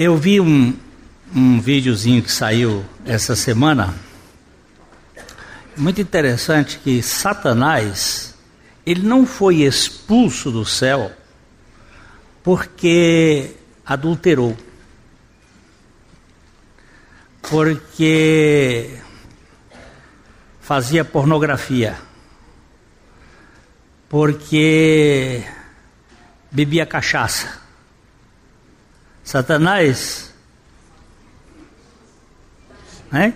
Eu vi um, um videozinho que saiu essa semana, muito interessante que Satanás, ele não foi expulso do céu porque adulterou. Porque fazia pornografia. Porque bebia cachaça. Satanás, né?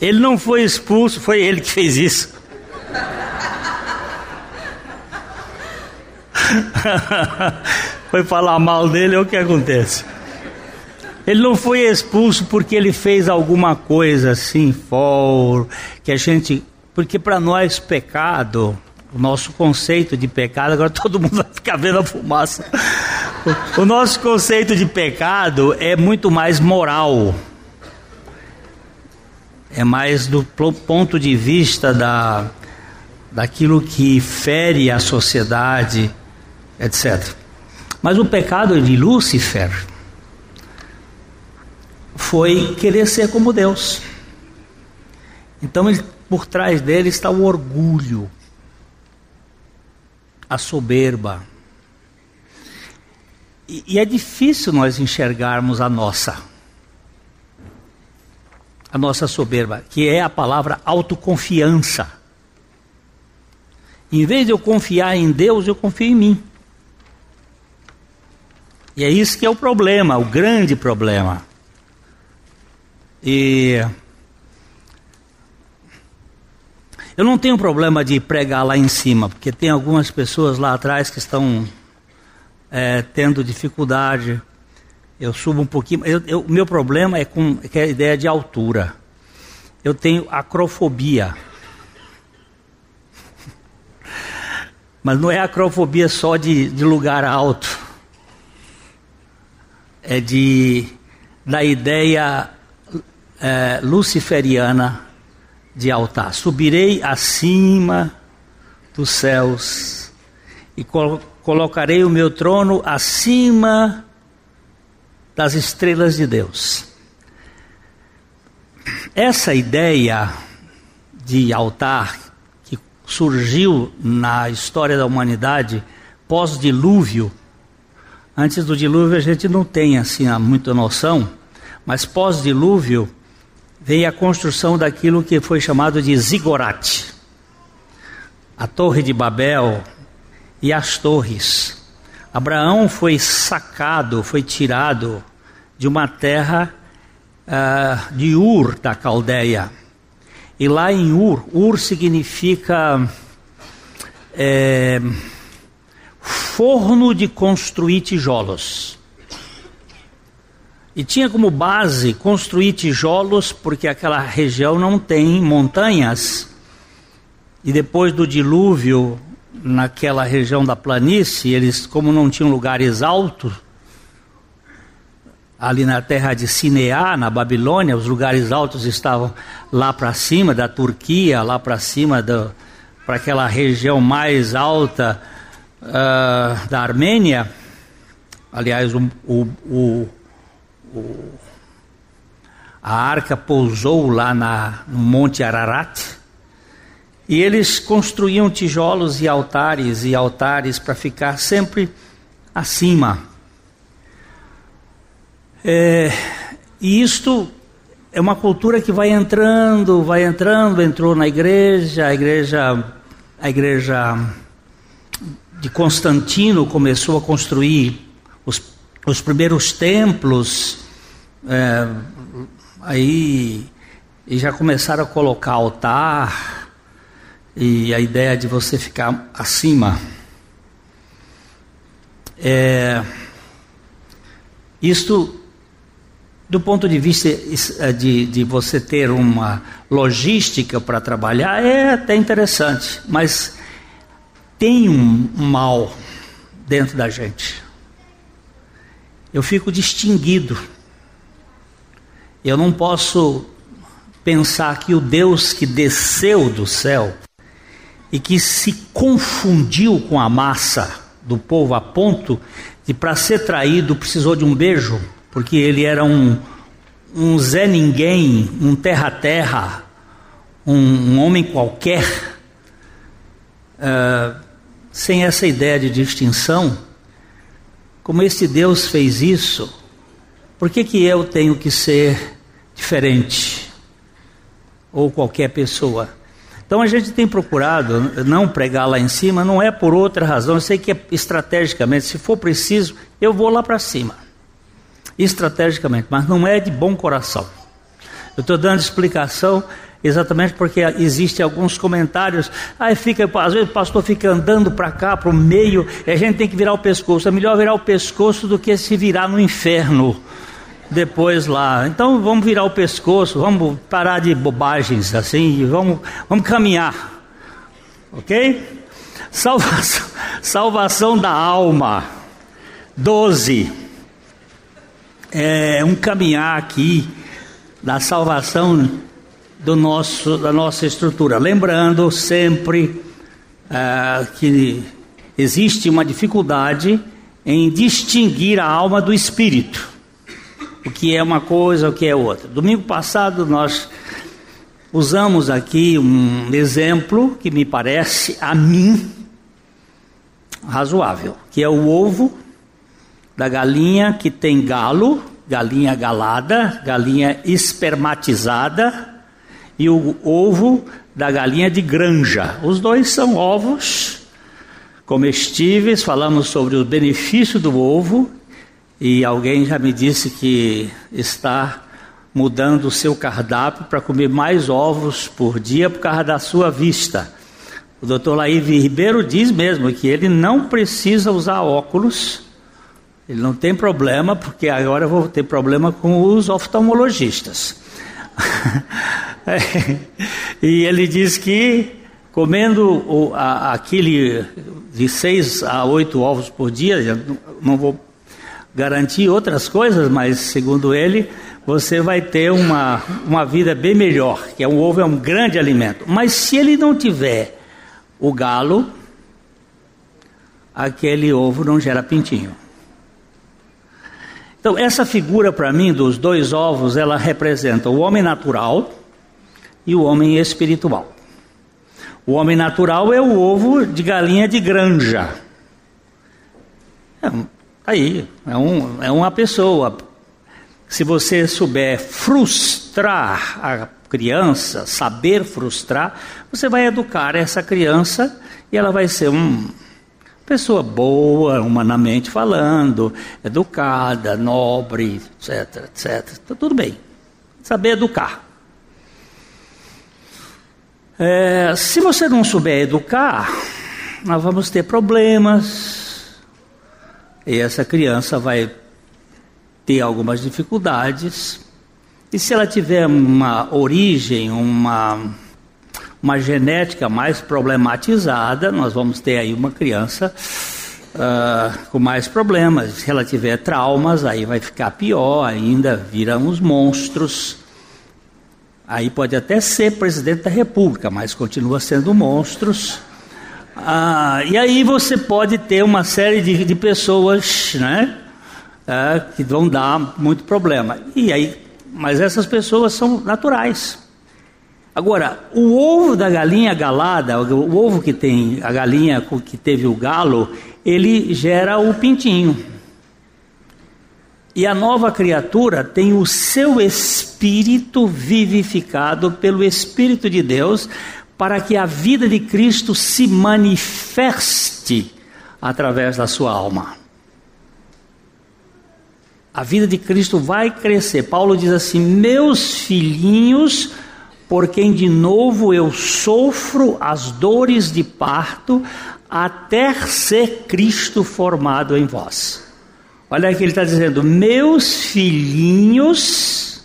Ele não foi expulso, foi ele que fez isso. foi falar mal dele, é o que acontece. Ele não foi expulso porque ele fez alguma coisa assim, for, que a gente. Porque para nós pecado, o nosso conceito de pecado, agora todo mundo vai ficar vendo a fumaça. O, nosso conceito de pecado é muito mais moral. É mais do ponto de vista da, daquilo que fere a sociedade, etc. Mas o pecado de Lúcifer foi querer ser como Deus. Então, ele, por trás dele está o orgulho, a soberba. E, e é difícil nós enxergarmos a nossa, a nossa soberba, que é a palavra autoconfiança. Em vez de eu confiar em Deus, eu confio em mim. E é isso que é o problema, o grande problema. E eu não tenho problema de pregar lá em cima, porque tem algumas pessoas lá atrás que estão é, tendo dificuldade. Eu subo um pouquinho. O meu problema é com é a ideia de altura. Eu tenho acrofobia. Mas não é acrofobia só de, de lugar alto. É de da ideia é, luciferiana de altar. Subirei acima dos céus e col colocarei o meu trono acima das estrelas de Deus. Essa ideia de altar que surgiu na história da humanidade pós-dilúvio, antes do dilúvio a gente não tem assim muita noção, mas pós-dilúvio veio a construção daquilo que foi chamado de zigorate. A Torre de Babel e as torres. Abraão foi sacado, foi tirado de uma terra uh, de Ur, da Caldeia. E lá em Ur, Ur significa é, forno de construir tijolos. E tinha como base construir tijolos, porque aquela região não tem montanhas. E depois do dilúvio, naquela região da planície, eles, como não tinham lugares altos, ali na terra de Sineá, na Babilônia, os lugares altos estavam lá para cima da Turquia, lá para cima para aquela região mais alta uh, da Armênia. Aliás, o, o, o a arca pousou lá na, no Monte Ararat e eles construíam tijolos e altares e altares para ficar sempre acima. É, e isto é uma cultura que vai entrando, vai entrando, entrou na igreja, a igreja, a igreja de Constantino começou a construir os os primeiros templos, é, aí e já começaram a colocar altar e a ideia de você ficar acima. É, isto, do ponto de vista é, de, de você ter uma logística para trabalhar, é até interessante, mas tem um mal dentro da gente eu fico distinguido. Eu não posso pensar que o Deus que desceu do céu e que se confundiu com a massa do povo a ponto de, para ser traído, precisou de um beijo, porque ele era um, um Zé Ninguém, um terra-terra, um, um, homem qualquer, uh, sem essa ideia de distinção. Como esse Deus fez isso, por que, que eu tenho que ser diferente? Ou qualquer pessoa? Então a gente tem procurado não pregar lá em cima, não é por outra razão. Eu sei que é estrategicamente, se for preciso, eu vou lá para cima. Estrategicamente, mas não é de bom coração. Eu estou dando explicação exatamente porque existem alguns comentários. Aí fica, às vezes o pastor fica andando para cá, para o meio, e a gente tem que virar o pescoço. É melhor virar o pescoço do que se virar no inferno depois lá. Então vamos virar o pescoço, vamos parar de bobagens assim, e vamos, vamos caminhar. Ok? Salvação, salvação da alma. 12. É um caminhar aqui da salvação do nosso, da nossa estrutura. Lembrando sempre uh, que existe uma dificuldade em distinguir a alma do espírito o que é uma coisa, o que é outra. Domingo passado nós usamos aqui um exemplo que me parece a mim razoável, que é o ovo da galinha que tem galo, galinha galada, galinha espermatizada e o ovo da galinha de granja. Os dois são ovos comestíveis, falamos sobre o benefício do ovo e alguém já me disse que está mudando o seu cardápio para comer mais ovos por dia por causa da sua vista. O doutor Laíve Ribeiro diz mesmo que ele não precisa usar óculos, ele não tem problema, porque agora eu vou ter problema com os oftalmologistas. e ele diz que comendo o, a, aquele de seis a oito ovos por dia, não vou garantir outras coisas, mas segundo ele, você vai ter uma, uma vida bem melhor, que é um ovo é um grande alimento. Mas se ele não tiver o galo, aquele ovo não gera pintinho. Então, essa figura para mim dos dois ovos, ela representa o homem natural e o homem espiritual. O homem natural é o ovo de galinha de granja. É Aí, é, um, é uma pessoa. Se você souber frustrar a criança, saber frustrar, você vai educar essa criança e ela vai ser uma pessoa boa, humanamente falando, educada, nobre, etc, etc. Então, tudo bem. Saber educar. É, se você não souber educar, nós vamos ter problemas, e essa criança vai ter algumas dificuldades. E se ela tiver uma origem, uma, uma genética mais problematizada, nós vamos ter aí uma criança uh, com mais problemas. Se ela tiver traumas, aí vai ficar pior ainda, viram os monstros. Aí pode até ser presidente da república, mas continua sendo monstros. Ah, e aí você pode ter uma série de, de pessoas, né? É, que vão dar muito problema. E aí, mas essas pessoas são naturais. Agora, o ovo da galinha galada, o ovo que tem a galinha que teve o galo, ele gera o pintinho. E a nova criatura tem o seu espírito vivificado pelo Espírito de Deus, para que a vida de Cristo se manifeste através da sua alma. A vida de Cristo vai crescer. Paulo diz assim: Meus filhinhos, por quem de novo eu sofro as dores de parto, até ser Cristo formado em vós. Olha aqui, ele está dizendo: Meus filhinhos,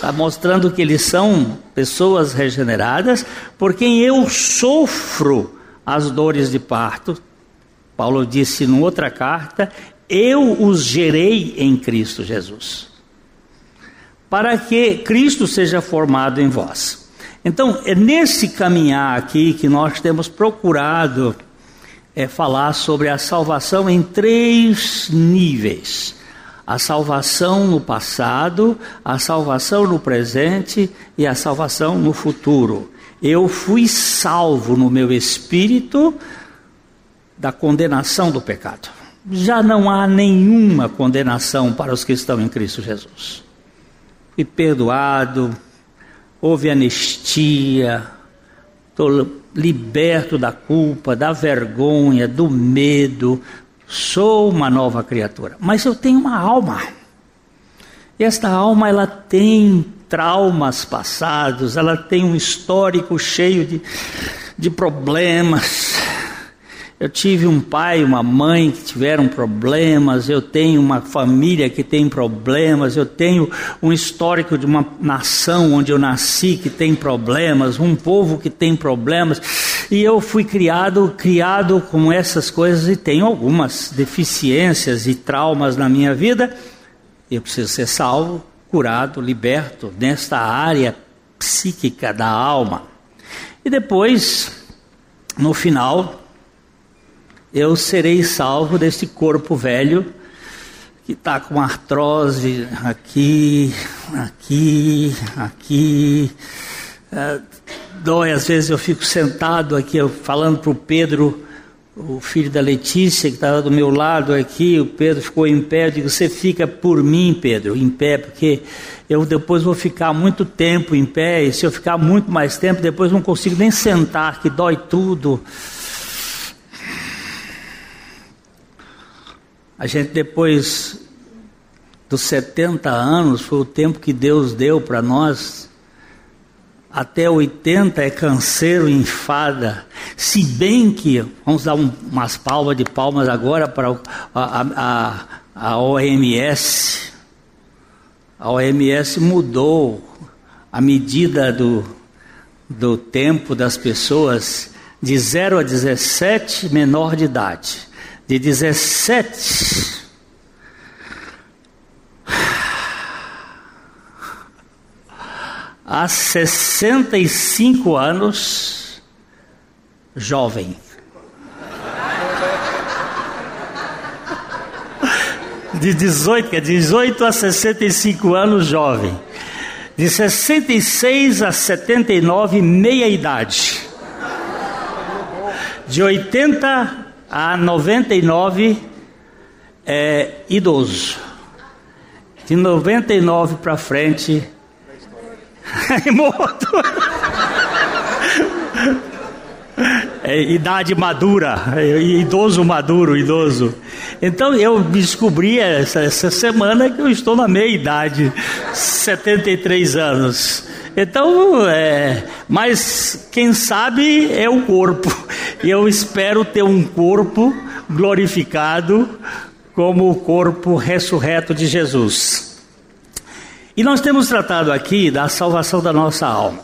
está mostrando que eles são pessoas regeneradas, por quem eu sofro as dores de parto. Paulo disse em outra carta: Eu os gerei em Cristo Jesus, para que Cristo seja formado em vós. Então, é nesse caminhar aqui que nós temos procurado é falar sobre a salvação em três níveis: a salvação no passado, a salvação no presente e a salvação no futuro. Eu fui salvo no meu espírito da condenação do pecado. Já não há nenhuma condenação para os que estão em Cristo Jesus. Fui perdoado, houve anistia, estou liberto da culpa, da vergonha, do medo, sou uma nova criatura. Mas eu tenho uma alma. E esta alma ela tem traumas passados, ela tem um histórico cheio de, de problemas. Eu tive um pai, uma mãe que tiveram problemas, eu tenho uma família que tem problemas, eu tenho um histórico de uma nação onde eu nasci que tem problemas, um povo que tem problemas, e eu fui criado, criado com essas coisas e tenho algumas deficiências e traumas na minha vida. Eu preciso ser salvo, curado, liberto nesta área psíquica da alma. E depois, no final, eu serei salvo deste corpo velho que está com artrose aqui, aqui, aqui. É, dói, às vezes eu fico sentado aqui, eu, falando para o Pedro, o filho da Letícia, que estava do meu lado aqui, o Pedro ficou em pé, eu digo, você fica por mim, Pedro, em pé, porque eu depois vou ficar muito tempo em pé, e se eu ficar muito mais tempo, depois não consigo nem sentar, que dói tudo. A gente depois dos 70 anos, foi o tempo que Deus deu para nós, até 80 é canseiro enfada. Se bem que, vamos dar um, umas palmas de palmas agora para a, a, a OMS. A OMS mudou a medida do, do tempo das pessoas de 0 a 17 menor de idade de 17 a 65 anos, jovem. De 18, é 18 a 65 anos, jovem. De 66 a 79, meia idade. De 80 a 99 é idoso. De 99 para frente é morto. É idade madura, é idoso maduro, idoso. Então eu descobri essa, essa semana que eu estou na meia idade, 73 anos. Então, é, mas quem sabe é o corpo. Eu espero ter um corpo glorificado como o corpo ressurreto de Jesus. E nós temos tratado aqui da salvação da nossa alma.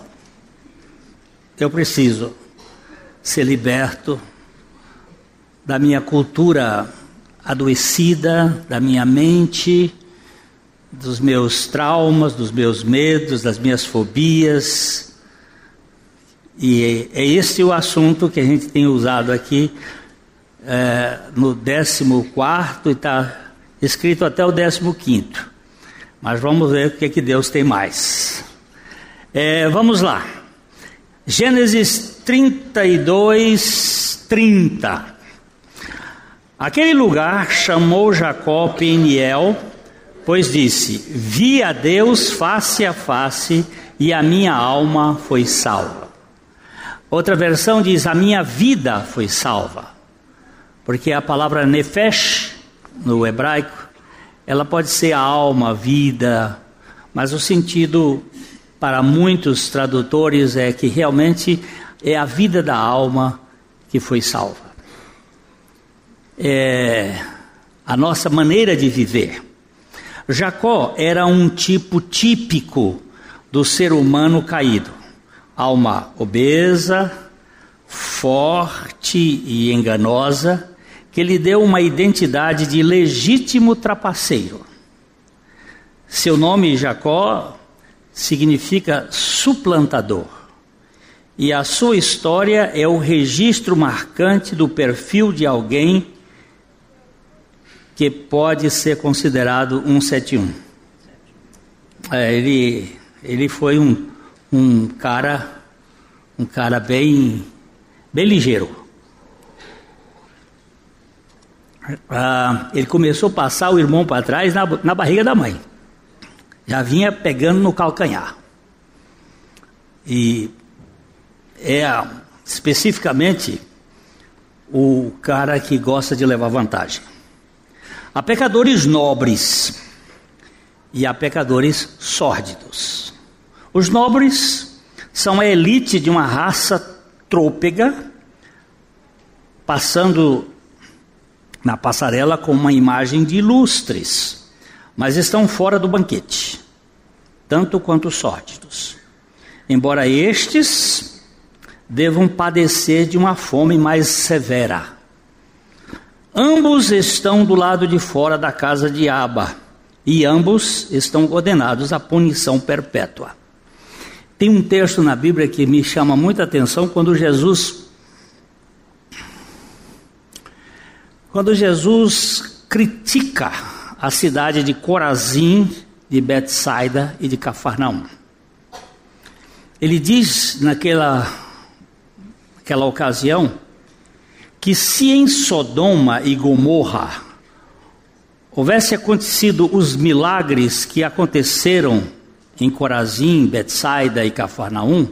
Eu preciso ser liberto da minha cultura adoecida, da minha mente, dos meus traumas, dos meus medos, das minhas fobias. E é esse o assunto que a gente tem usado aqui é, no 14 e está escrito até o 15. Mas vamos ver o que, é que Deus tem mais. É, vamos lá. Gênesis 32, 30. Aquele lugar chamou Jacó Peniel pois disse: Vi a Deus face a face e a minha alma foi salva. Outra versão diz: A minha vida foi salva. Porque a palavra nefesh, no hebraico, ela pode ser a alma, a vida, mas o sentido para muitos tradutores é que realmente é a vida da alma que foi salva. É a nossa maneira de viver. Jacó era um tipo típico do ser humano caído. Alma obesa, forte e enganosa, que lhe deu uma identidade de legítimo trapaceiro. Seu nome Jacó significa suplantador. e a sua história é o registro marcante do perfil de alguém que pode ser considerado um 71. É, ele, ele foi um, um cara um cara bem bem ligeiro. Ah, ele começou a passar o irmão para trás na, na barriga da mãe. Já vinha pegando no calcanhar. E é especificamente o cara que gosta de levar vantagem. Há pecadores nobres e há pecadores sórdidos. Os nobres são a elite de uma raça trôpega, passando na passarela com uma imagem de ilustres, mas estão fora do banquete, tanto quanto os sórdidos. Embora estes devam padecer de uma fome mais severa Ambos estão do lado de fora da casa de Aba, e ambos estão condenados à punição perpétua. Tem um texto na Bíblia que me chama muita atenção quando Jesus quando Jesus critica a cidade de Corazim, de Betsaida e de Cafarnaum. Ele diz naquela, naquela ocasião que se em Sodoma e Gomorra houvesse acontecido os milagres que aconteceram em Corazim, Betsaida e Cafarnaum,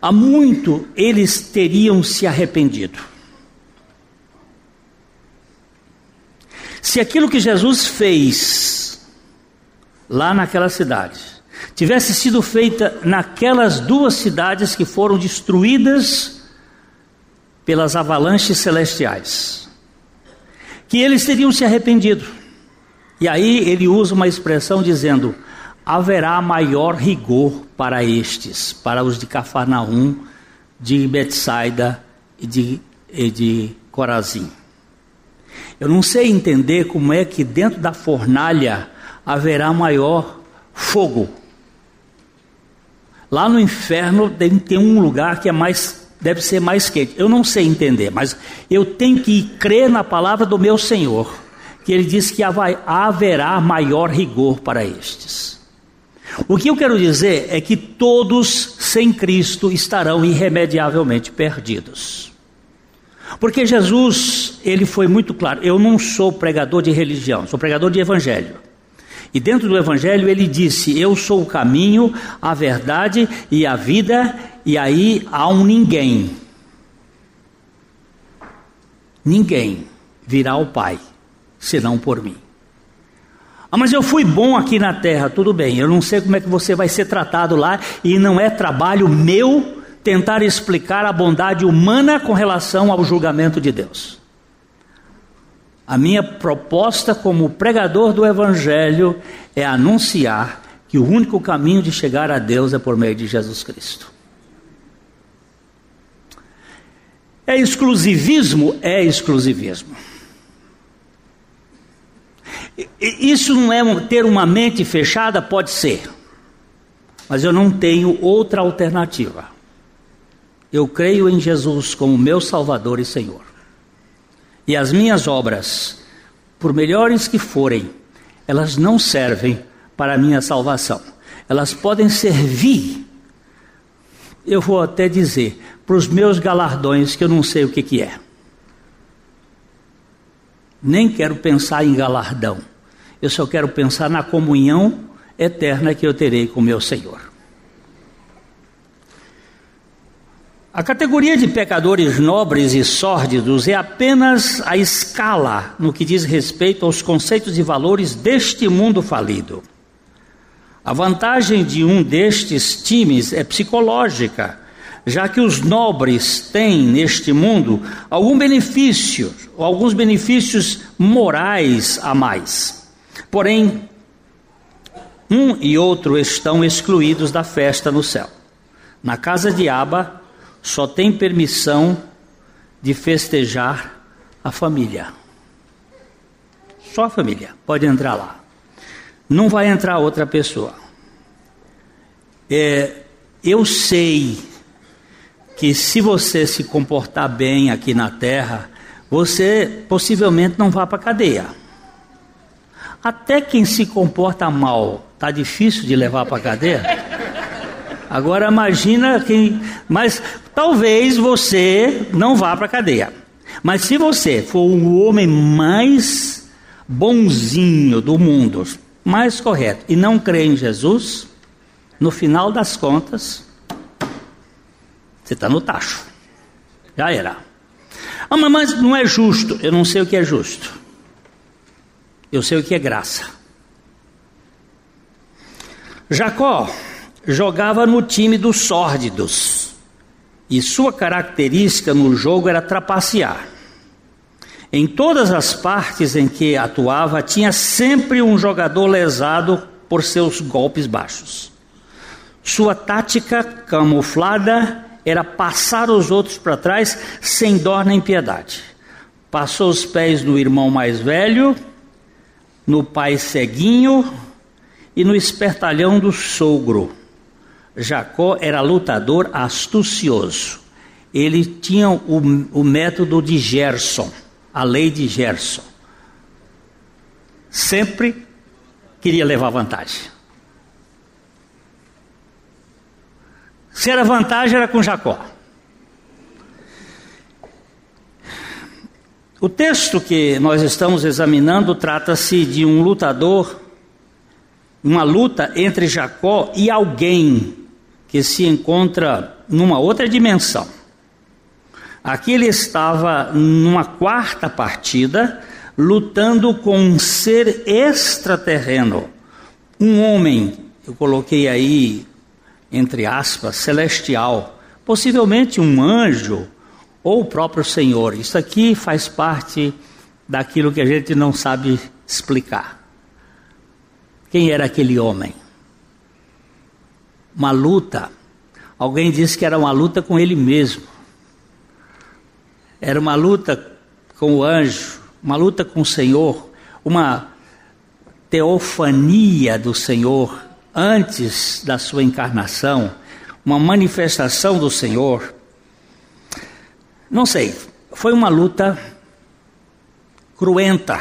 há muito eles teriam se arrependido. Se aquilo que Jesus fez lá naquela cidade tivesse sido feita naquelas duas cidades que foram destruídas pelas avalanches celestiais, que eles teriam se arrependido. E aí ele usa uma expressão dizendo: haverá maior rigor para estes, para os de Cafarnaum, de Betsaida e de, e de Corazim. Eu não sei entender como é que dentro da fornalha haverá maior fogo. Lá no inferno tem um lugar que é mais deve ser mais quente. Eu não sei entender, mas eu tenho que crer na palavra do meu Senhor, que ele diz que haverá maior rigor para estes. O que eu quero dizer é que todos sem Cristo estarão irremediavelmente perdidos. Porque Jesus, ele foi muito claro, eu não sou pregador de religião, sou pregador de evangelho. E dentro do Evangelho ele disse: Eu sou o caminho, a verdade e a vida, e aí há um ninguém. Ninguém virá ao Pai, senão por mim. Ah, mas eu fui bom aqui na terra, tudo bem, eu não sei como é que você vai ser tratado lá, e não é trabalho meu tentar explicar a bondade humana com relação ao julgamento de Deus. A minha proposta como pregador do Evangelho é anunciar que o único caminho de chegar a Deus é por meio de Jesus Cristo. É exclusivismo? É exclusivismo. Isso não é ter uma mente fechada? Pode ser. Mas eu não tenho outra alternativa. Eu creio em Jesus como meu Salvador e Senhor. E as minhas obras, por melhores que forem, elas não servem para a minha salvação. Elas podem servir, eu vou até dizer, para os meus galardões que eu não sei o que, que é. Nem quero pensar em galardão. Eu só quero pensar na comunhão eterna que eu terei com meu Senhor. A categoria de pecadores nobres e sórdidos é apenas a escala no que diz respeito aos conceitos e valores deste mundo falido. A vantagem de um destes times é psicológica, já que os nobres têm neste mundo algum benefício, alguns benefícios morais a mais. Porém, um e outro estão excluídos da festa no céu. Na casa de Aba, só tem permissão de festejar a família. Só a família pode entrar lá. Não vai entrar outra pessoa. É, eu sei que se você se comportar bem aqui na terra, você possivelmente não vá para a cadeia. Até quem se comporta mal, tá difícil de levar para a cadeia. Agora imagina quem, mas talvez você não vá para a cadeia. Mas se você for o homem mais bonzinho do mundo, mais correto, e não crê em Jesus, no final das contas, você está no tacho. Já era. Ah, mas não é justo. Eu não sei o que é justo. Eu sei o que é graça. Jacó jogava no time dos sórdidos. E sua característica no jogo era trapacear. Em todas as partes em que atuava, tinha sempre um jogador lesado por seus golpes baixos. Sua tática camuflada era passar os outros para trás sem dó nem piedade. Passou os pés no irmão mais velho, no pai ceguinho e no espertalhão do sogro. Jacó era lutador astucioso. Ele tinha o, o método de Gerson, a lei de Gerson. Sempre queria levar vantagem. Se era vantagem, era com Jacó. O texto que nós estamos examinando trata-se de um lutador, uma luta entre Jacó e alguém que se encontra numa outra dimensão. Aqui ele estava numa quarta partida, lutando com um ser extraterreno, um homem, eu coloquei aí, entre aspas, celestial, possivelmente um anjo ou o próprio Senhor. Isso aqui faz parte daquilo que a gente não sabe explicar. Quem era aquele homem? uma luta. Alguém disse que era uma luta com ele mesmo. Era uma luta com o anjo, uma luta com o Senhor, uma teofania do Senhor antes da sua encarnação, uma manifestação do Senhor. Não sei, foi uma luta cruenta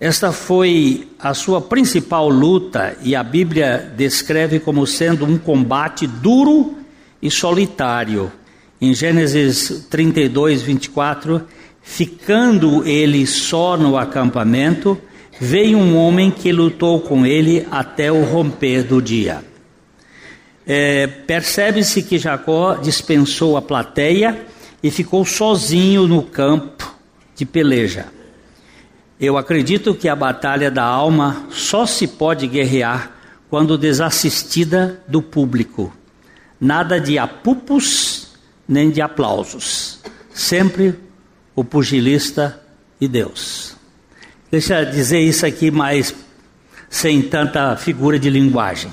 esta foi a sua principal luta e a Bíblia descreve como sendo um combate duro e solitário. Em Gênesis 32, 24, ficando ele só no acampamento, veio um homem que lutou com ele até o romper do dia. É, Percebe-se que Jacó dispensou a plateia e ficou sozinho no campo de peleja. Eu acredito que a batalha da alma só se pode guerrear quando desassistida do público. Nada de apupos nem de aplausos. Sempre o pugilista e Deus. Deixa eu dizer isso aqui mais sem tanta figura de linguagem.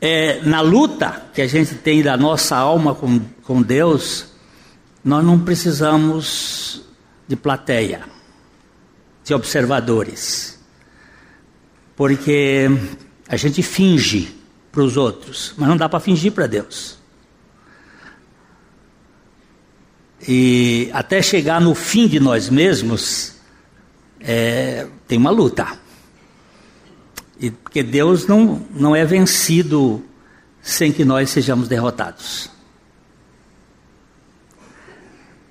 É, na luta que a gente tem da nossa alma com, com Deus, nós não precisamos de plateia de observadores. Porque a gente finge para os outros, mas não dá para fingir para Deus. E até chegar no fim de nós mesmos, é, tem uma luta. E, porque Deus não, não é vencido sem que nós sejamos derrotados.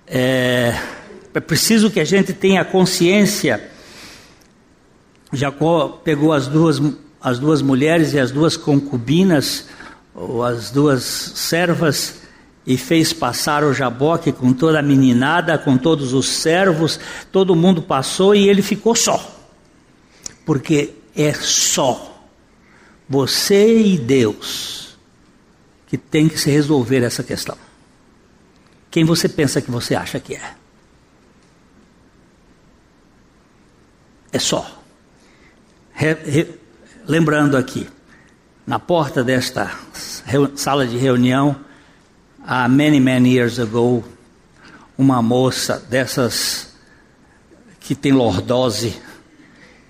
É, é preciso que a gente tenha consciência. Jacó pegou as duas, as duas mulheres e as duas concubinas, ou as duas servas, e fez passar o jaboque com toda a meninada, com todos os servos, todo mundo passou e ele ficou só. Porque é só você e Deus que tem que se resolver essa questão. Quem você pensa que você acha que é? É só. Re, re, lembrando aqui, na porta desta sala de reunião, há many, many years ago, uma moça dessas que tem lordose,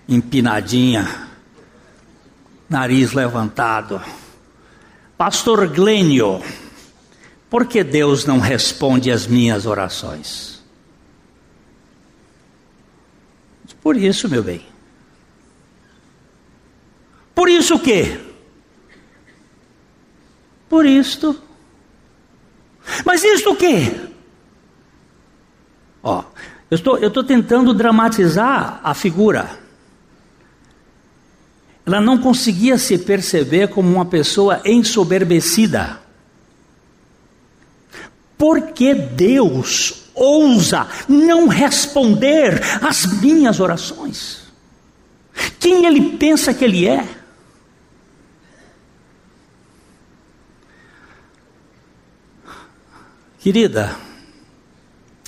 empinadinha, nariz levantado. Pastor Glênio, Por que Deus não responde às minhas orações? Por isso, meu bem. Por isso o quê? Por isto. Mas isto o quê? Ó, eu estou, eu estou tentando dramatizar a figura. Ela não conseguia se perceber como uma pessoa ensoberbecida. Porque Deus ousa não responder às minhas orações? Quem ele pensa que ele é? Querida,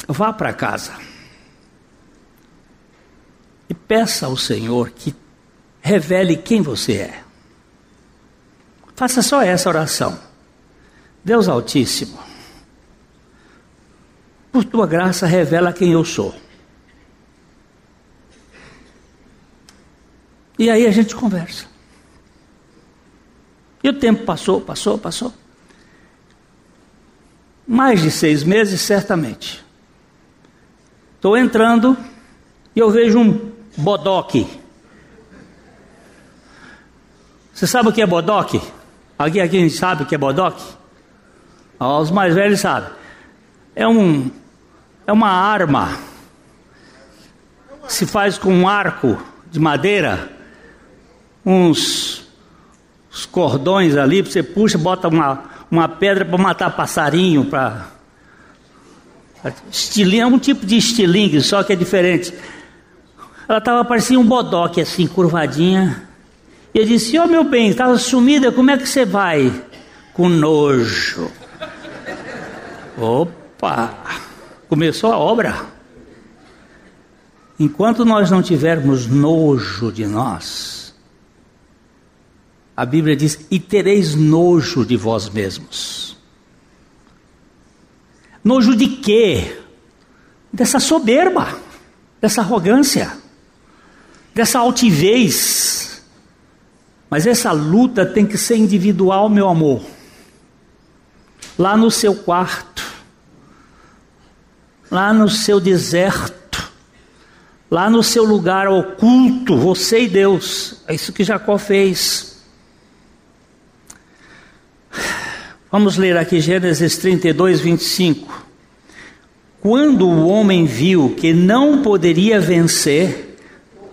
vá para casa e peça ao Senhor que revele quem você é. Faça só essa oração. Deus Altíssimo, por tua graça, revela quem eu sou. E aí a gente conversa. E o tempo passou, passou, passou. Mais de seis meses, certamente. Estou entrando e eu vejo um bodoque. Você sabe o que é bodoque? Alguém aqui sabe o que é bodoque? os mais velhos sabem. É um é uma arma. Se faz com um arco de madeira, uns, uns cordões ali, você puxa, bota uma, uma pedra para matar passarinho, para estilingue, é um tipo de estilingue, só que é diferente. Ela estava parecia um bodoque assim, curvadinha. E eu disse: Ó oh, meu bem, estava sumida, como é que você vai? Com nojo. Opa! Começou a obra. Enquanto nós não tivermos nojo de nós, a Bíblia diz: e tereis nojo de vós mesmos. Nojo de quê? Dessa soberba, dessa arrogância, dessa altivez. Mas essa luta tem que ser individual, meu amor. Lá no seu quarto, lá no seu deserto, lá no seu lugar oculto, você e Deus. É isso que Jacó fez. Vamos ler aqui Gênesis 32, 25. Quando o homem viu que não poderia vencer,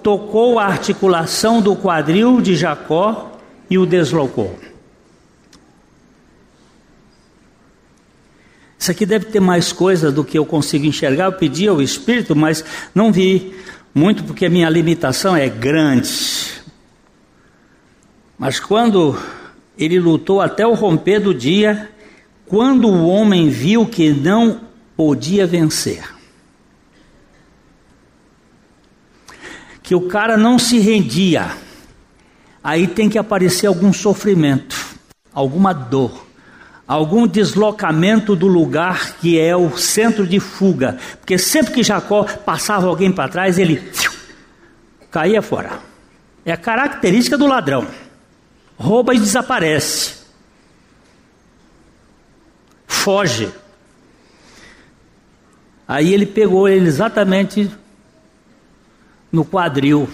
tocou a articulação do quadril de Jacó e o deslocou. Isso aqui deve ter mais coisa do que eu consigo enxergar. Eu pedi ao Espírito, mas não vi muito porque a minha limitação é grande. Mas quando ele lutou até o romper do dia, quando o homem viu que não podia vencer, que o cara não se rendia, aí tem que aparecer algum sofrimento, alguma dor algum deslocamento do lugar que é o centro de fuga, porque sempre que Jacó passava alguém para trás, ele caía fora. É a característica do ladrão. Rouba e desaparece. Foge. Aí ele pegou ele exatamente no quadril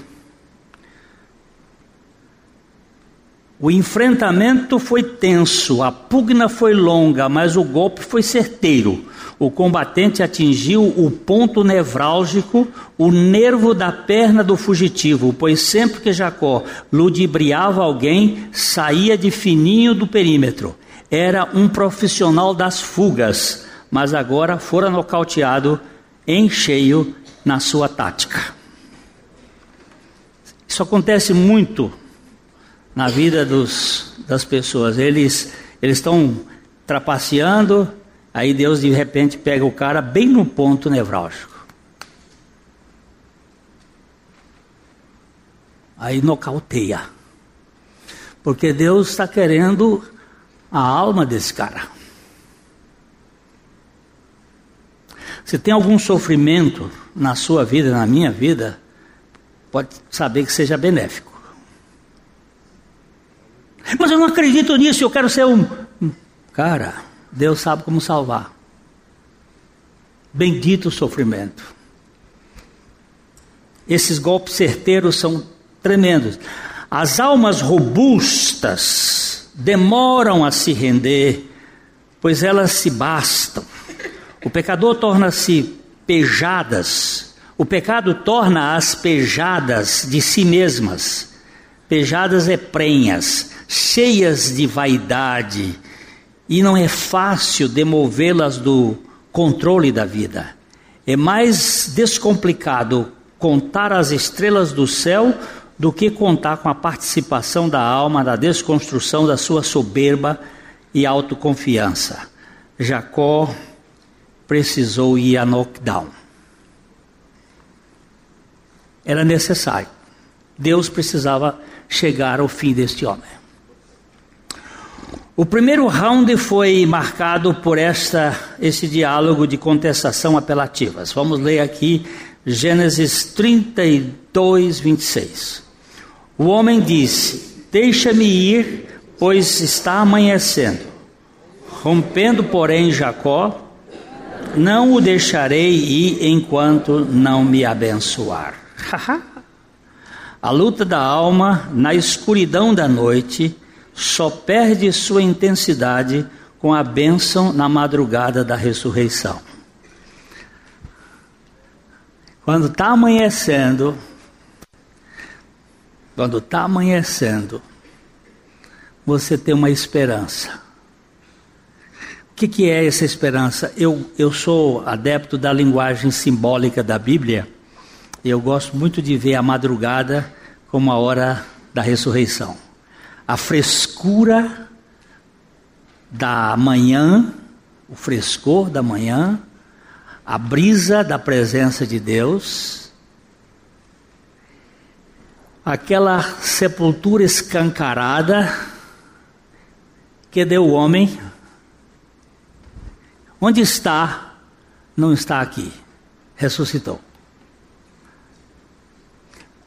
O enfrentamento foi tenso, a pugna foi longa, mas o golpe foi certeiro. O combatente atingiu o ponto nevrálgico, o nervo da perna do fugitivo, pois sempre que Jacó ludibriava alguém, saía de fininho do perímetro. Era um profissional das fugas, mas agora fora nocauteado em cheio na sua tática. Isso acontece muito na vida dos, das pessoas. Eles eles estão trapaceando, aí Deus de repente pega o cara bem no ponto nevrálgico. Aí nocauteia. Porque Deus está querendo a alma desse cara. Se tem algum sofrimento na sua vida, na minha vida, pode saber que seja benéfico. Mas eu não acredito nisso, eu quero ser um. Cara, Deus sabe como salvar. Bendito o sofrimento. Esses golpes certeiros são tremendos. As almas robustas demoram a se render, pois elas se bastam. O pecador torna-se pejadas. O pecado torna as pejadas de si mesmas. Pejadas é prenhas, cheias de vaidade, e não é fácil demovê-las do controle da vida. É mais descomplicado contar as estrelas do céu do que contar com a participação da alma na desconstrução da sua soberba e autoconfiança. Jacó precisou ir a knockdown. Era necessário. Deus precisava chegar ao fim deste homem. O primeiro round foi marcado por esta, esse diálogo de contestação apelativas. Vamos ler aqui Gênesis 32, 26. O homem disse: Deixa-me ir, pois está amanhecendo. Rompendo, porém, Jacó, não o deixarei ir enquanto não me abençoar. A luta da alma na escuridão da noite só perde sua intensidade com a bênção na madrugada da ressurreição. Quando está amanhecendo, quando está amanhecendo, você tem uma esperança. O que, que é essa esperança? Eu, eu sou adepto da linguagem simbólica da Bíblia. Eu gosto muito de ver a madrugada como a hora da ressurreição a frescura da manhã, o frescor da manhã, a brisa da presença de Deus, aquela sepultura escancarada que deu o homem. Onde está? Não está aqui. Ressuscitou.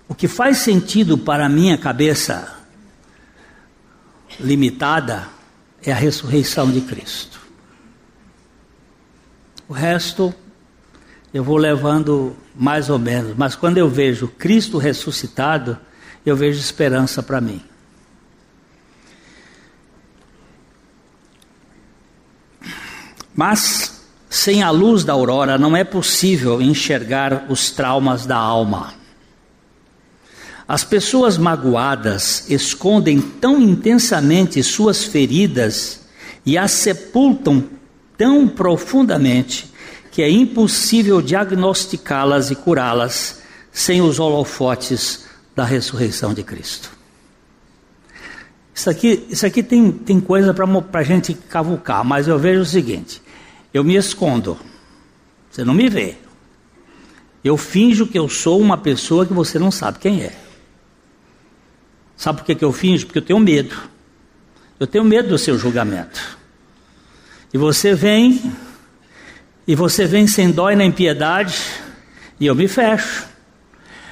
O que faz sentido para a minha cabeça limitada é a ressurreição de Cristo. O resto eu vou levando mais ou menos, mas quando eu vejo Cristo ressuscitado, eu vejo esperança para mim. Mas sem a luz da aurora não é possível enxergar os traumas da alma. As pessoas magoadas escondem tão intensamente suas feridas e as sepultam tão profundamente que é impossível diagnosticá-las e curá-las sem os holofotes da ressurreição de Cristo. Isso aqui, isso aqui tem, tem coisa para a gente cavucar, mas eu vejo o seguinte: eu me escondo, você não me vê. Eu finjo que eu sou uma pessoa que você não sabe quem é. Sabe por que, que eu finjo? Porque eu tenho medo. Eu tenho medo do seu julgamento. E você vem, e você vem sem dó e nem piedade, e eu me fecho.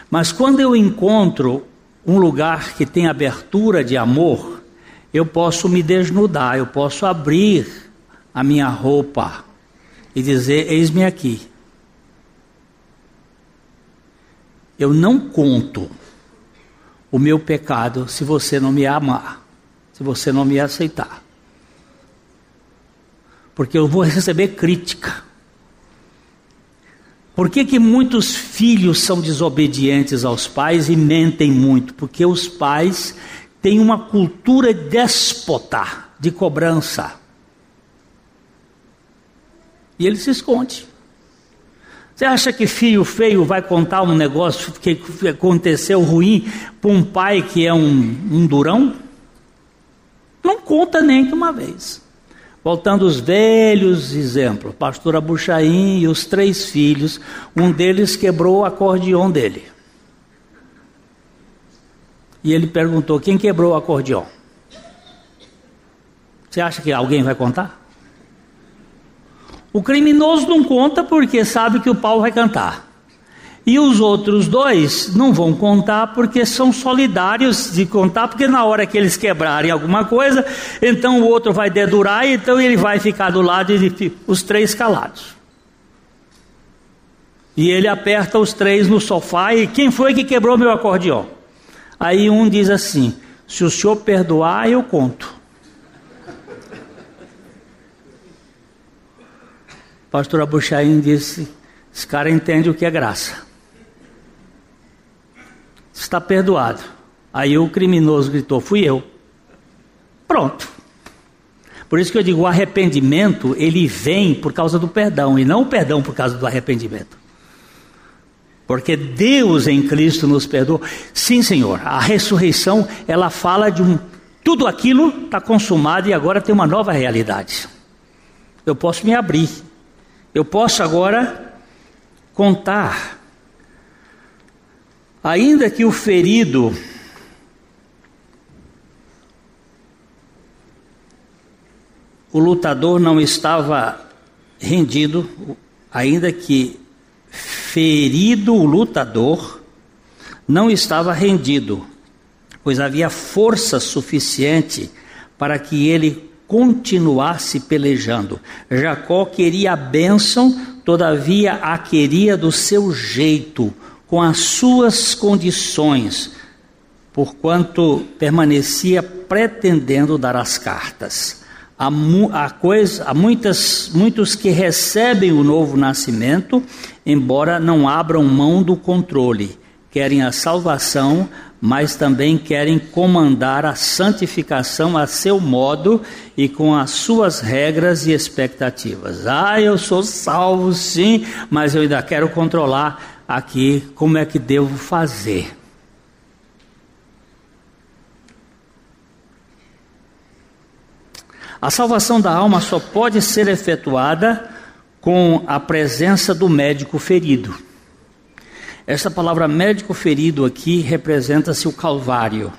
Mas quando eu encontro um lugar que tem abertura de amor, eu posso me desnudar, eu posso abrir a minha roupa e dizer: Eis-me aqui. Eu não conto o meu pecado se você não me amar, se você não me aceitar. Porque eu vou receber crítica. Por que, que muitos filhos são desobedientes aos pais e mentem muito? Porque os pais têm uma cultura déspota de cobrança. E ele se esconde. Você acha que filho feio vai contar um negócio que aconteceu ruim para um pai que é um, um durão? Não conta nem que uma vez. Voltando os velhos exemplos, pastor Abuchaim e os três filhos, um deles quebrou o acordeão dele. E ele perguntou: quem quebrou o acordeão? Você acha que alguém vai contar? O criminoso não conta porque sabe que o pau vai cantar. E os outros dois não vão contar porque são solidários de contar, porque na hora que eles quebrarem alguma coisa, então o outro vai dedurar, então ele vai ficar do lado e os três calados. E ele aperta os três no sofá e quem foi que quebrou meu acordeão? Aí um diz assim: se o senhor perdoar, eu conto. Pastor Abuchaim disse: esse cara entende o que é graça está perdoado. Aí o criminoso gritou: Fui eu. Pronto. Por isso que eu digo: o arrependimento, ele vem por causa do perdão, e não o perdão por causa do arrependimento. Porque Deus em Cristo nos perdoa. Sim, Senhor, a ressurreição, ela fala de um. Tudo aquilo está consumado e agora tem uma nova realidade. Eu posso me abrir. Eu posso agora contar. Ainda que o ferido o lutador não estava rendido, ainda que ferido o lutador não estava rendido, pois havia força suficiente para que ele continuasse pelejando. Jacó queria a bênção, todavia a queria do seu jeito, com as suas condições, porquanto permanecia pretendendo dar as cartas. Há, há, coisa, há muitas, muitos que recebem o novo nascimento, embora não abram mão do controle, querem a salvação, mas também querem comandar a santificação a seu modo e com as suas regras e expectativas. Ah, eu sou salvo sim, mas eu ainda quero controlar aqui como é que devo fazer. A salvação da alma só pode ser efetuada com a presença do médico ferido. Essa palavra médico ferido aqui representa-se o Calvário.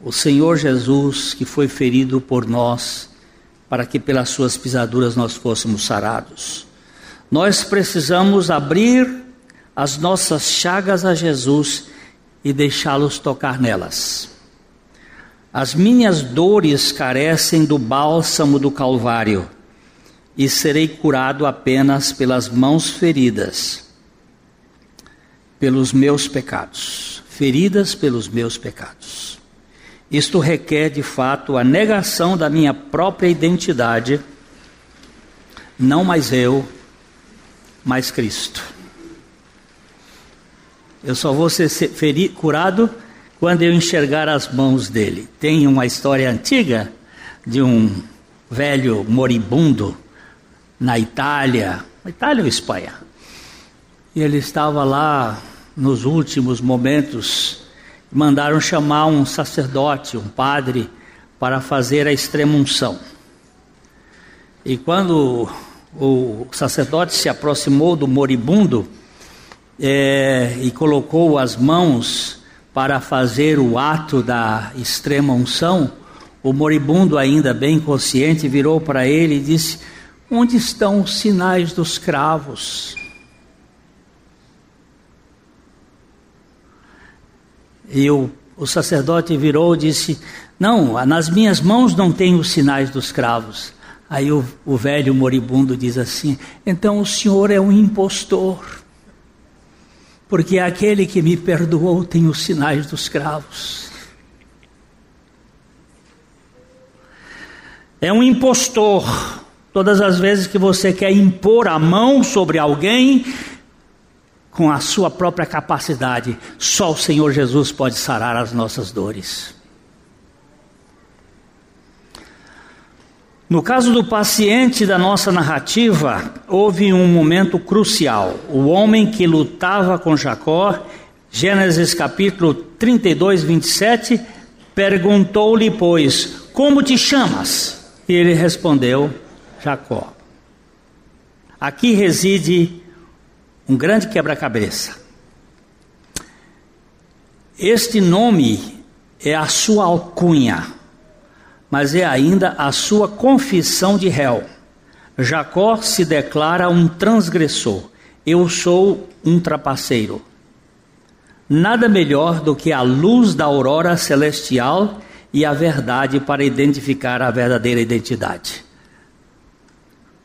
O Senhor Jesus que foi ferido por nós, para que pelas suas pisaduras nós fôssemos sarados. Nós precisamos abrir as nossas chagas a Jesus e deixá-los tocar nelas. As minhas dores carecem do bálsamo do Calvário e serei curado apenas pelas mãos feridas, pelos meus pecados, feridas pelos meus pecados. Isto requer de fato a negação da minha própria identidade, não mais eu, mais Cristo. Eu só vou ser curado quando eu enxergar as mãos dele. Tem uma história antiga de um velho moribundo na Itália, Itália ou Espanha. E ele estava lá nos últimos momentos, mandaram chamar um sacerdote, um padre, para fazer a extremunção. E quando o sacerdote se aproximou do moribundo é, e colocou as mãos para fazer o ato da extrema unção, o moribundo, ainda bem consciente, virou para ele e disse: Onde estão os sinais dos cravos? E o, o sacerdote virou e disse: Não, nas minhas mãos não tem os sinais dos cravos. Aí o, o velho moribundo diz assim: então o senhor é um impostor, porque aquele que me perdoou tem os sinais dos cravos. É um impostor. Todas as vezes que você quer impor a mão sobre alguém, com a sua própria capacidade, só o Senhor Jesus pode sarar as nossas dores. No caso do paciente da nossa narrativa, houve um momento crucial. O homem que lutava com Jacó, Gênesis capítulo 32, 27, perguntou-lhe, pois, como te chamas? E ele respondeu, Jacó. Aqui reside um grande quebra-cabeça. Este nome é a sua alcunha mas é ainda a sua confissão de réu. Jacó se declara um transgressor. Eu sou um trapaceiro. Nada melhor do que a luz da aurora celestial e a verdade para identificar a verdadeira identidade.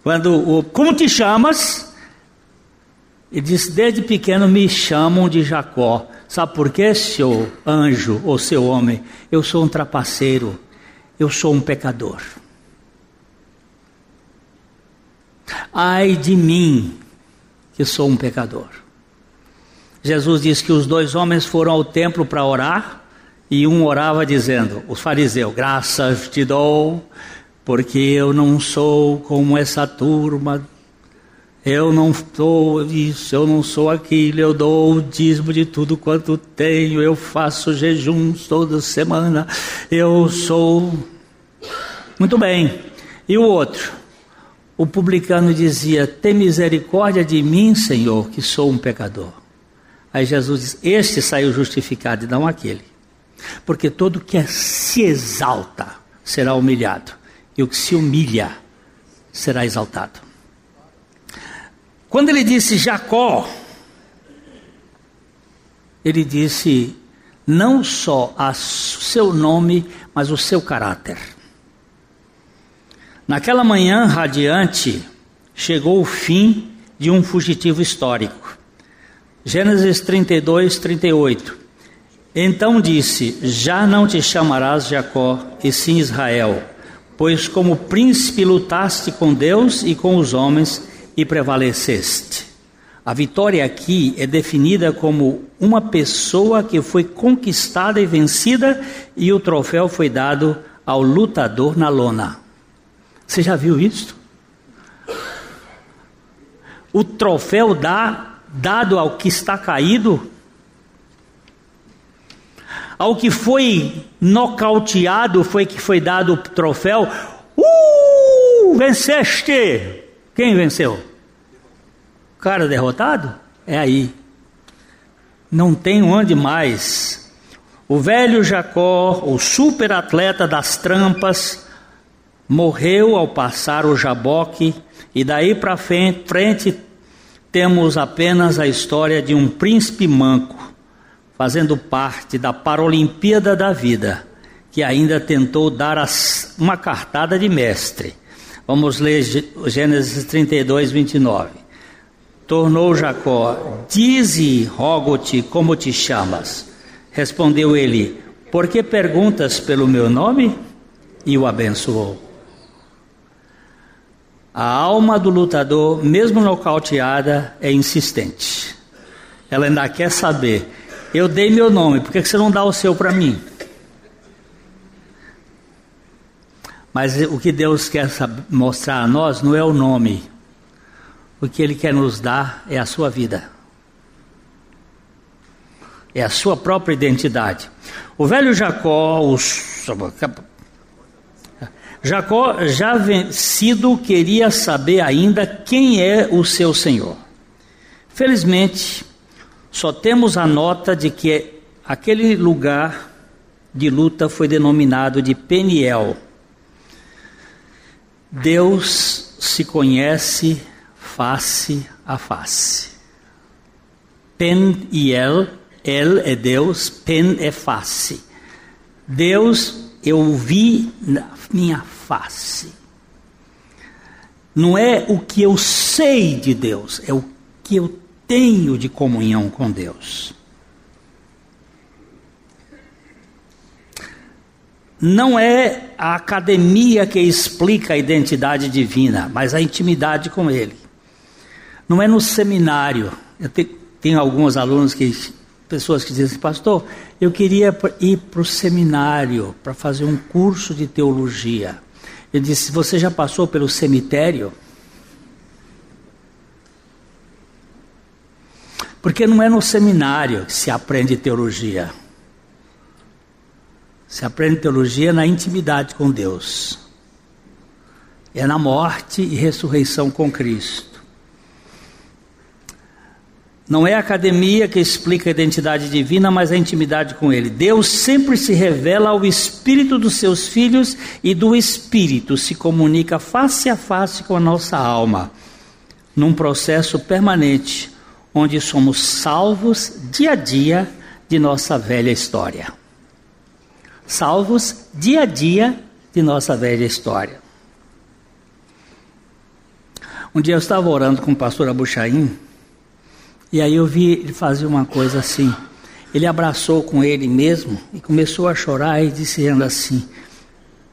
Quando o como te chamas? Ele disse: Desde pequeno me chamam de Jacó. Sabe por quê, seu anjo ou seu homem? Eu sou um trapaceiro, eu sou um pecador. Ai de mim, que sou um pecador. Jesus diz que os dois homens foram ao templo para orar e um orava dizendo: Os fariseus, graças te dou, porque eu não sou como essa turma eu não sou isso, eu não sou aquilo, eu dou o dízimo de tudo quanto tenho, eu faço jejuns toda semana, eu sou. Muito bem. E o outro? O publicano dizia: Tem misericórdia de mim, Senhor, que sou um pecador. Aí Jesus diz: Este saiu justificado e não aquele. Porque todo que se exalta será humilhado, e o que se humilha será exaltado. Quando ele disse Jacó, ele disse não só o seu nome, mas o seu caráter. Naquela manhã radiante, chegou o fim de um fugitivo histórico. Gênesis 32, 38. Então disse: Já não te chamarás Jacó, e sim Israel, pois como príncipe lutaste com Deus e com os homens e prevaleceste. A vitória aqui é definida como uma pessoa que foi conquistada e vencida, e o troféu foi dado ao lutador na lona. Você já viu isso? O troféu dá, dado ao que está caído, ao que foi nocauteado, foi que foi dado o troféu. Uh, venceste! Quem venceu? O cara derrotado? É aí. Não tem onde mais. O velho Jacó, o super atleta das trampas, morreu ao passar o jaboque, e daí para frente temos apenas a história de um príncipe manco, fazendo parte da Paralimpíada da vida, que ainda tentou dar uma cartada de mestre Vamos ler Gênesis 32, 29. Tornou Jacó, dize, rogo-te, como te chamas? Respondeu ele, por que perguntas pelo meu nome? E o abençoou. A alma do lutador, mesmo nocauteada, é insistente. Ela ainda quer saber. Eu dei meu nome, por que você não dá o seu para mim? Mas o que Deus quer mostrar a nós não é o nome. O que Ele quer nos dar é a sua vida. É a sua própria identidade. O velho Jacó, os... Jacó, já vencido, queria saber ainda quem é o seu Senhor. Felizmente, só temos a nota de que aquele lugar de luta foi denominado de Peniel Deus se conhece face a face. Pen e El, El é Deus, Pen é face. Deus eu vi na minha face. Não é o que eu sei de Deus, é o que eu tenho de comunhão com Deus. Não é a academia que explica a identidade divina, mas a intimidade com Ele. Não é no seminário. Eu tenho alguns alunos que, pessoas que dizem, pastor, eu queria ir para o seminário para fazer um curso de teologia. Eu disse, você já passou pelo cemitério? Porque não é no seminário que se aprende teologia. Se aprende teologia na intimidade com Deus. É na morte e ressurreição com Cristo. Não é a academia que explica a identidade divina, mas a intimidade com Ele. Deus sempre se revela ao espírito dos seus filhos e do espírito se comunica face a face com a nossa alma. num processo permanente, onde somos salvos dia a dia de nossa velha história. Salvos dia a dia de nossa velha história. Um dia eu estava orando com o pastor Abuchaim, e aí eu vi ele fazer uma coisa assim. Ele abraçou com ele mesmo e começou a chorar e dizendo assim: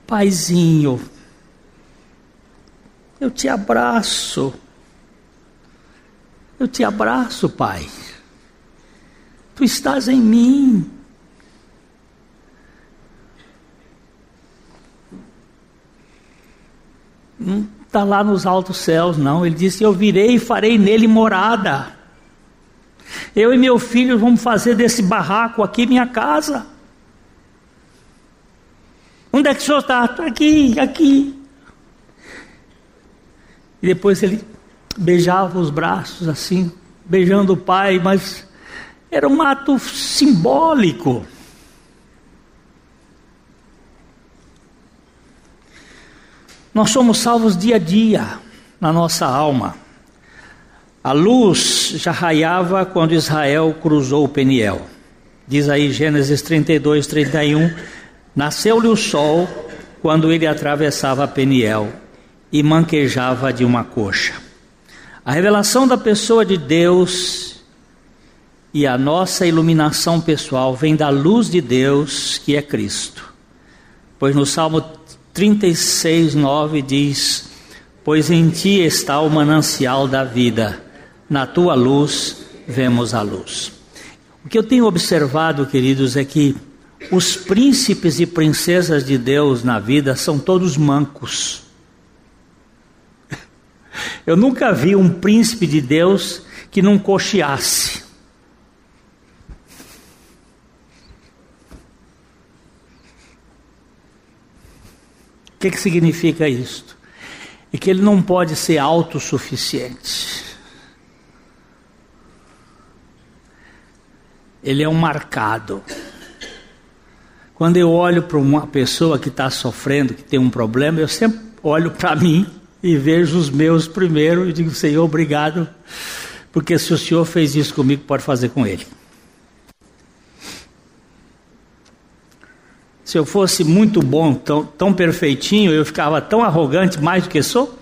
Paizinho, eu te abraço. Eu te abraço, Pai. Tu estás em mim. Não está lá nos altos céus, não. Ele disse: Eu virei e farei nele morada. Eu e meu filho vamos fazer desse barraco aqui minha casa. Onde é que o senhor está? Aqui, aqui. E depois ele beijava os braços assim, beijando o pai, mas era um ato simbólico. Nós somos salvos dia a dia na nossa alma. A luz já raiava quando Israel cruzou o Peniel. Diz aí Gênesis 32, 31. Nasceu-lhe o sol quando ele atravessava Peniel e manquejava de uma coxa. A revelação da pessoa de Deus e a nossa iluminação pessoal vem da luz de Deus, que é Cristo. Pois no Salmo 36, 9 diz: Pois em ti está o manancial da vida, na tua luz vemos a luz. O que eu tenho observado, queridos, é que os príncipes e princesas de Deus na vida são todos mancos. Eu nunca vi um príncipe de Deus que não cocheasse. Que, que significa isto? É que ele não pode ser autossuficiente. Ele é um marcado. Quando eu olho para uma pessoa que está sofrendo, que tem um problema, eu sempre olho para mim e vejo os meus primeiro e digo, Senhor, obrigado, porque se o Senhor fez isso comigo, pode fazer com ele. Se eu fosse muito bom, tão, tão perfeitinho, eu ficava tão arrogante mais do que sou?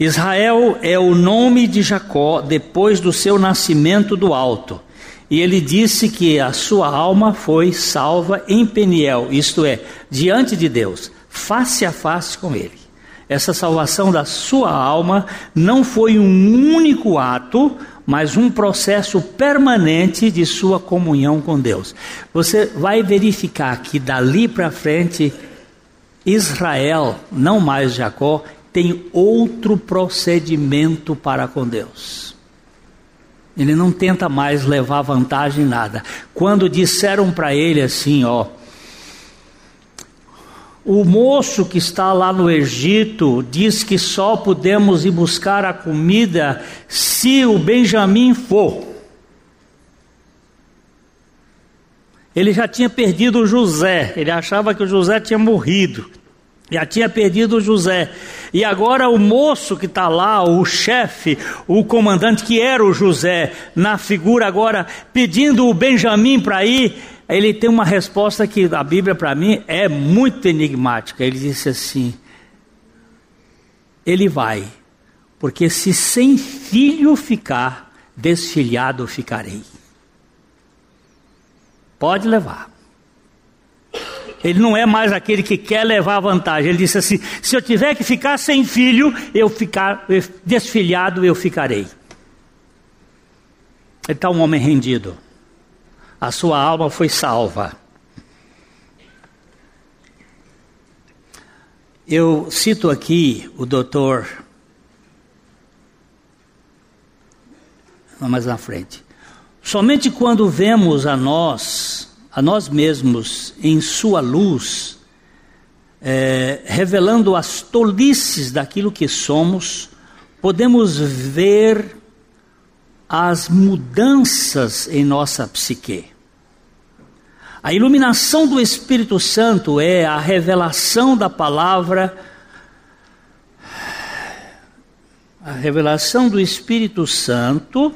Israel é o nome de Jacó depois do seu nascimento do alto. E ele disse que a sua alma foi salva em Peniel, isto é, diante de Deus face a face com Ele. Essa salvação da sua alma não foi um único ato, mas um processo permanente de sua comunhão com Deus. Você vai verificar que dali para frente, Israel, não mais Jacó, tem outro procedimento para com Deus. Ele não tenta mais levar vantagem em nada. Quando disseram para ele assim, ó, o moço que está lá no Egito diz que só podemos ir buscar a comida se o Benjamim for. Ele já tinha perdido o José, ele achava que o José tinha morrido, já tinha perdido o José. E agora o moço que está lá, o chefe, o comandante que era o José, na figura agora, pedindo o Benjamim para ir, ele tem uma resposta que a Bíblia para mim é muito enigmática. Ele disse assim: Ele vai, porque se sem filho ficar, desfilhado ficarei. Pode levar. Ele não é mais aquele que quer levar vantagem. Ele disse assim: se eu tiver que ficar sem filho, eu ficar desfilhado eu ficarei. Ele está um homem rendido a sua alma foi salva. Eu cito aqui o doutor. Mais na frente. Somente quando vemos a nós, a nós mesmos, em Sua luz, é, revelando as tolices daquilo que somos, podemos ver as mudanças em nossa psique. A iluminação do Espírito Santo é a revelação da palavra. A revelação do Espírito Santo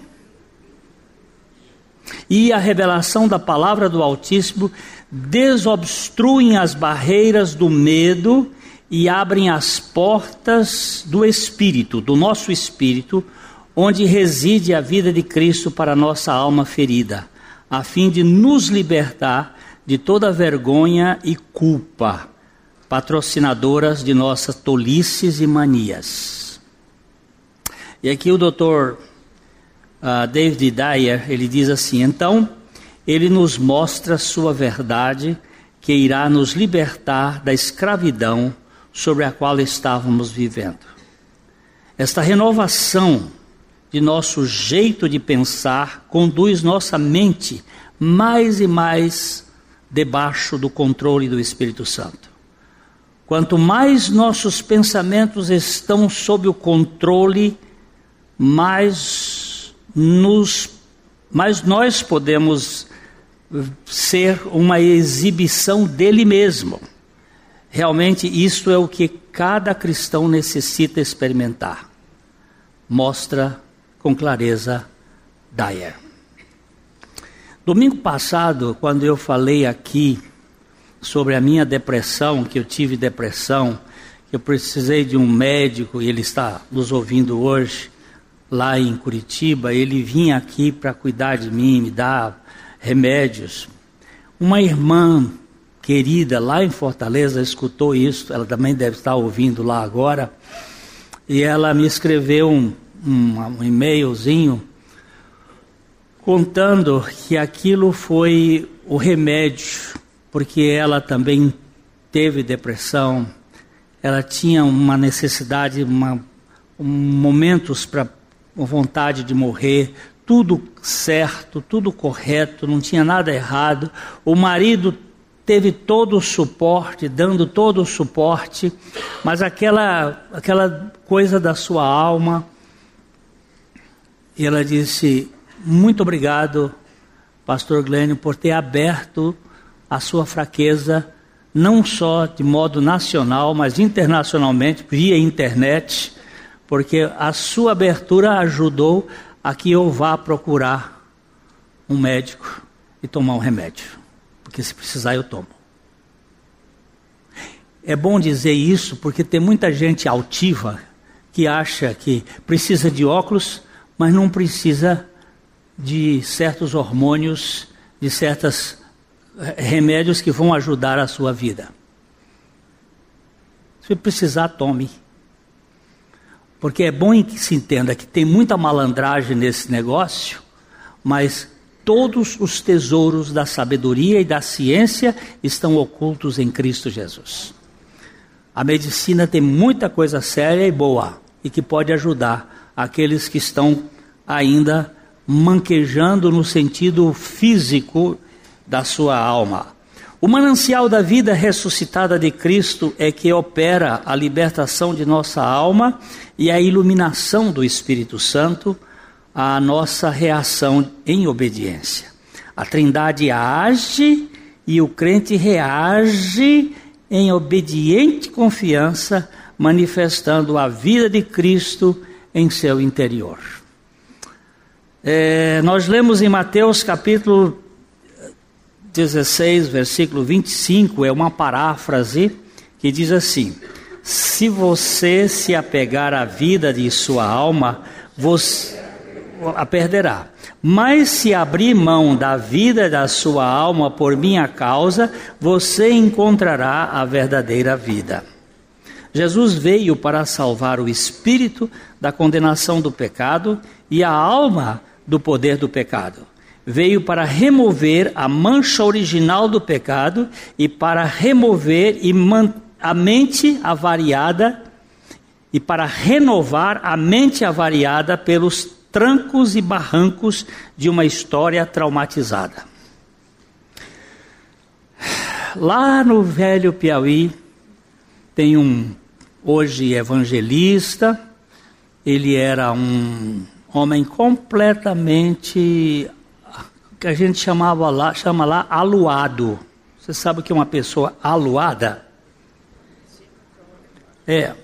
e a revelação da palavra do Altíssimo desobstruem as barreiras do medo e abrem as portas do Espírito, do nosso Espírito, onde reside a vida de Cristo para a nossa alma ferida, a fim de nos libertar de toda vergonha e culpa, patrocinadoras de nossas tolices e manias. E aqui o doutor uh, David Dyer, ele diz assim, então, ele nos mostra sua verdade que irá nos libertar da escravidão sobre a qual estávamos vivendo. Esta renovação de nosso jeito de pensar conduz nossa mente mais e mais debaixo do controle do Espírito Santo. Quanto mais nossos pensamentos estão sob o controle mais nos nós podemos ser uma exibição dele mesmo. Realmente isto é o que cada cristão necessita experimentar. Mostra com clareza Dyer. Domingo passado, quando eu falei aqui sobre a minha depressão, que eu tive depressão, que eu precisei de um médico e ele está nos ouvindo hoje, lá em Curitiba, ele vinha aqui para cuidar de mim, me dar remédios. Uma irmã querida lá em Fortaleza escutou isso, ela também deve estar ouvindo lá agora, e ela me escreveu um, um, um e-mailzinho contando que aquilo foi o remédio, porque ela também teve depressão, ela tinha uma necessidade, uma, um, momentos para vontade de morrer, tudo certo, tudo correto, não tinha nada errado. O marido teve todo o suporte, dando todo o suporte, mas aquela, aquela coisa da sua alma, e ela disse: Muito obrigado, Pastor Glênio, por ter aberto a sua fraqueza, não só de modo nacional, mas internacionalmente, via internet porque a sua abertura ajudou a que eu vá procurar um médico e tomar um remédio. Porque se precisar, eu tomo. É bom dizer isso porque tem muita gente altiva que acha que precisa de óculos, mas não precisa de certos hormônios, de certos eh, remédios que vão ajudar a sua vida. Se precisar, tome. Porque é bom que se entenda que tem muita malandragem nesse negócio, mas todos os tesouros da sabedoria e da ciência estão ocultos em Cristo Jesus. A medicina tem muita coisa séria e boa e que pode ajudar aqueles que estão ainda manquejando no sentido físico da sua alma. O manancial da vida ressuscitada de Cristo é que opera a libertação de nossa alma e a iluminação do Espírito Santo à nossa reação em obediência. A Trindade age e o crente reage em obediente confiança, manifestando a vida de Cristo em seu interior. É, nós lemos em Mateus capítulo 16, versículo 25, é uma paráfrase que diz assim: Se você se apegar à vida de sua alma, você a perderá. Mas se abrir mão da vida da sua alma por minha causa, você encontrará a verdadeira vida. Jesus veio para salvar o espírito da condenação do pecado e a alma do poder do pecado veio para remover a mancha original do pecado e para remover a mente avariada e para renovar a mente avariada pelos trancos e barrancos de uma história traumatizada. Lá no velho Piauí tem um hoje evangelista, ele era um homem completamente que a gente chamava lá, chama lá aluado. Você sabe o que é uma pessoa aluada? É.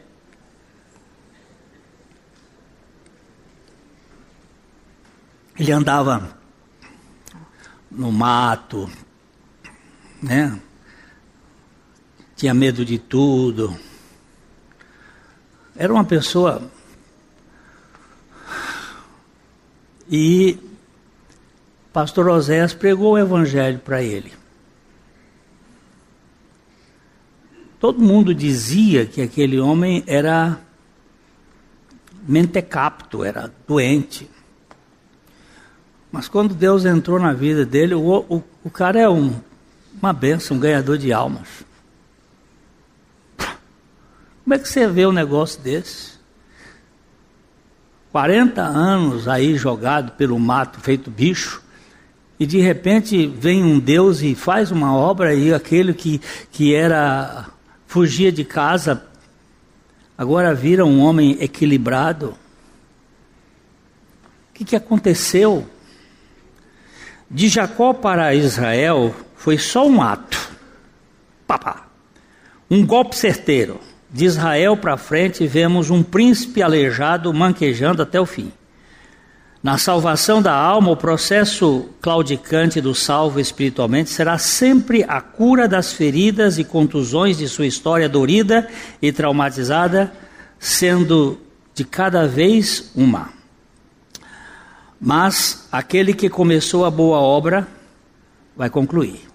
Ele andava no mato, né? Tinha medo de tudo. Era uma pessoa. E pastor Oséias pregou o evangelho para ele. Todo mundo dizia que aquele homem era mentecapto, era doente. Mas quando Deus entrou na vida dele, o, o, o cara é um, uma benção, um ganhador de almas. Como é que você vê um negócio desse? 40 anos aí jogado pelo mato, feito bicho, e de repente vem um Deus e faz uma obra e aquele que, que era fugia de casa, agora vira um homem equilibrado. O que, que aconteceu? De Jacó para Israel foi só um ato. Papá. Um golpe certeiro. De Israel para frente vemos um príncipe aleijado manquejando até o fim. Na salvação da alma, o processo claudicante do salvo espiritualmente será sempre a cura das feridas e contusões de sua história dorida e traumatizada, sendo de cada vez uma. Mas aquele que começou a boa obra vai concluir.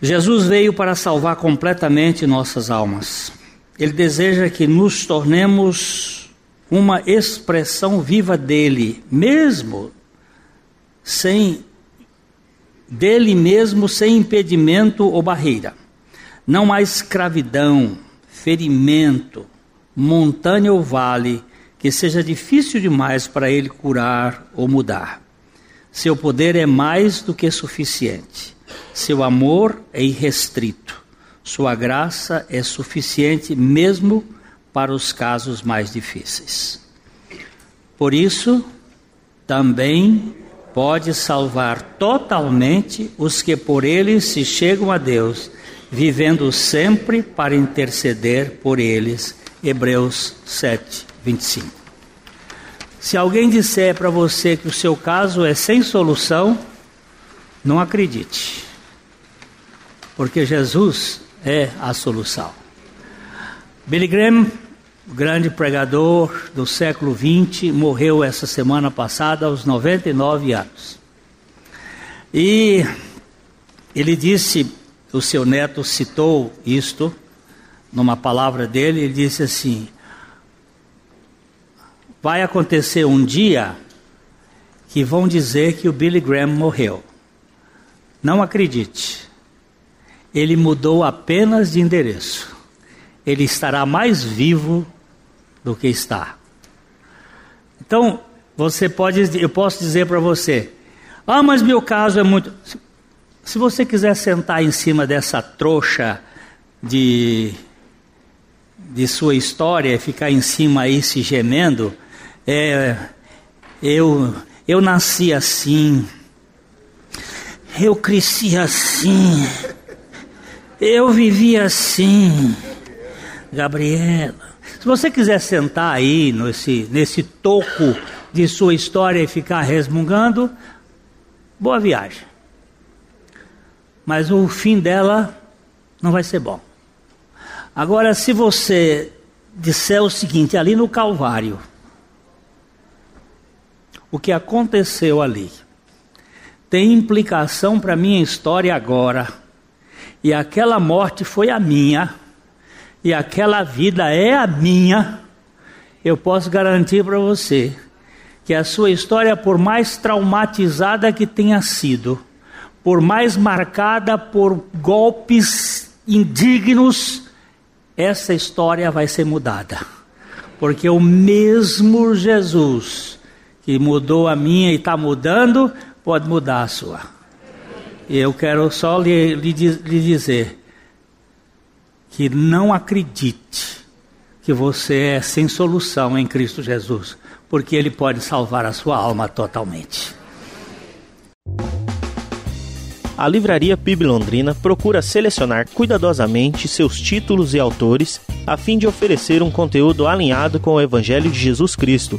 Jesus veio para salvar completamente nossas almas. Ele deseja que nos tornemos uma expressão viva dele, mesmo sem dele mesmo sem impedimento ou barreira. Não há escravidão, ferimento, montanha ou vale que seja difícil demais para ele curar ou mudar. Seu poder é mais do que suficiente. Seu amor é irrestrito. Sua graça é suficiente mesmo para os casos mais difíceis. Por isso, também pode salvar totalmente os que por ele se chegam a Deus, vivendo sempre para interceder por eles. Hebreus 7, 25. Se alguém disser para você que o seu caso é sem solução, não acredite, porque Jesus é a solução. Billy Graham, grande pregador do século XX, morreu essa semana passada aos 99 anos. E ele disse, o seu neto citou isto numa palavra dele, ele disse assim: vai acontecer um dia que vão dizer que o Billy Graham morreu. Não acredite. Ele mudou apenas de endereço. Ele estará mais vivo do que está. Então, você pode, eu posso dizer para você: "Ah, mas meu caso é muito Se você quiser sentar em cima dessa trouxa de de sua história ficar em cima aí se gemendo, é, eu, eu nasci assim, eu cresci assim, eu vivi assim. Gabriela, se você quiser sentar aí nesse, nesse toco de sua história e ficar resmungando, boa viagem. Mas o fim dela não vai ser bom. Agora, se você disser o seguinte, ali no Calvário, o que aconteceu ali tem implicação para a minha história agora. E aquela morte foi a minha, e aquela vida é a minha. Eu posso garantir para você que a sua história, por mais traumatizada que tenha sido, por mais marcada por golpes indignos, essa história vai ser mudada. Porque o mesmo Jesus que mudou a minha e está mudando, pode mudar a sua. E eu quero só lhe, lhe, lhe dizer que não acredite que você é sem solução em Cristo Jesus, porque Ele pode salvar a sua alma totalmente. A Livraria PIB Londrina procura selecionar cuidadosamente seus títulos e autores a fim de oferecer um conteúdo alinhado com o Evangelho de Jesus Cristo